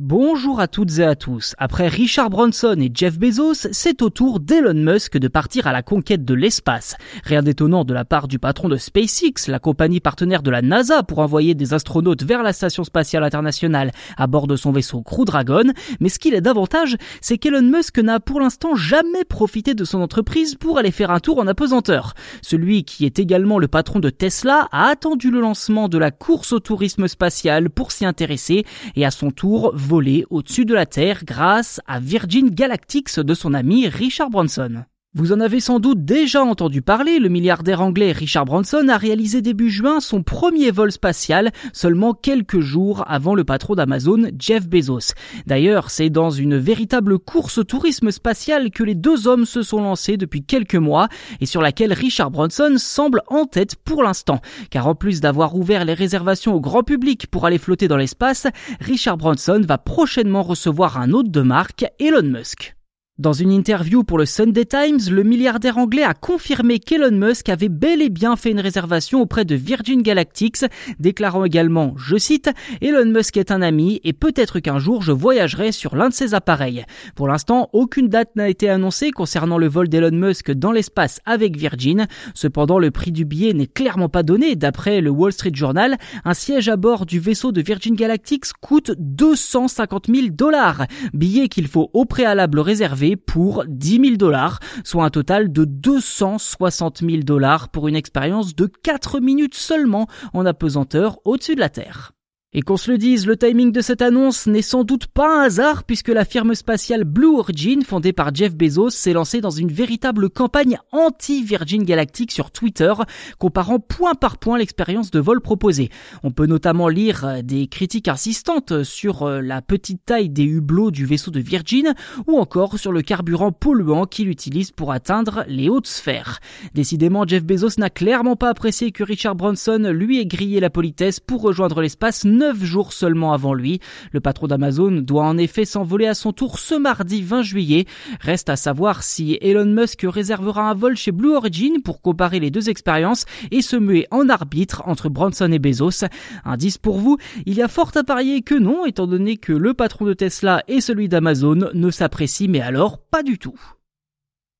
Bonjour à toutes et à tous. Après Richard Branson et Jeff Bezos, c'est au tour d'Elon Musk de partir à la conquête de l'espace. Rien d'étonnant de la part du patron de SpaceX, la compagnie partenaire de la NASA pour envoyer des astronautes vers la station spatiale internationale à bord de son vaisseau Crew Dragon. Mais ce qu'il est davantage, c'est qu'Elon Musk n'a pour l'instant jamais profité de son entreprise pour aller faire un tour en apesanteur. Celui qui est également le patron de Tesla a attendu le lancement de la course au tourisme spatial pour s'y intéresser et à son tour voler au-dessus de la Terre grâce à Virgin Galactics de son ami Richard Branson. Vous en avez sans doute déjà entendu parler, le milliardaire anglais Richard Branson a réalisé début juin son premier vol spatial seulement quelques jours avant le patron d'Amazon, Jeff Bezos. D'ailleurs, c'est dans une véritable course au tourisme spatial que les deux hommes se sont lancés depuis quelques mois et sur laquelle Richard Branson semble en tête pour l'instant. Car en plus d'avoir ouvert les réservations au grand public pour aller flotter dans l'espace, Richard Branson va prochainement recevoir un hôte de marque, Elon Musk. Dans une interview pour le Sunday Times, le milliardaire anglais a confirmé qu'Elon Musk avait bel et bien fait une réservation auprès de Virgin Galactics, déclarant également, je cite, Elon Musk est un ami et peut-être qu'un jour je voyagerai sur l'un de ses appareils. Pour l'instant, aucune date n'a été annoncée concernant le vol d'Elon Musk dans l'espace avec Virgin. Cependant, le prix du billet n'est clairement pas donné. D'après le Wall Street Journal, un siège à bord du vaisseau de Virgin Galactics coûte 250 000 dollars. Billet qu'il faut au préalable réserver pour 10 000 dollars, soit un total de 260 000 dollars pour une expérience de 4 minutes seulement en apesanteur au-dessus de la Terre. Et qu'on se le dise, le timing de cette annonce n'est sans doute pas un hasard puisque la firme spatiale Blue Origin, fondée par Jeff Bezos, s'est lancée dans une véritable campagne anti-Virgin Galactic sur Twitter, comparant point par point l'expérience de vol proposée. On peut notamment lire des critiques insistantes sur euh, la petite taille des hublots du vaisseau de Virgin ou encore sur le carburant polluant qu'il utilise pour atteindre les hautes sphères. Décidément, Jeff Bezos n'a clairement pas apprécié que Richard Branson lui ait grillé la politesse pour rejoindre l'espace neuf jours seulement avant lui. Le patron d'Amazon doit en effet s'envoler à son tour ce mardi 20 juillet. Reste à savoir si Elon Musk réservera un vol chez Blue Origin pour comparer les deux expériences et se muer en arbitre entre Branson et Bezos. Indice pour vous, il y a fort à parier que non, étant donné que le patron de Tesla et celui d'Amazon ne s'apprécient mais alors pas du tout.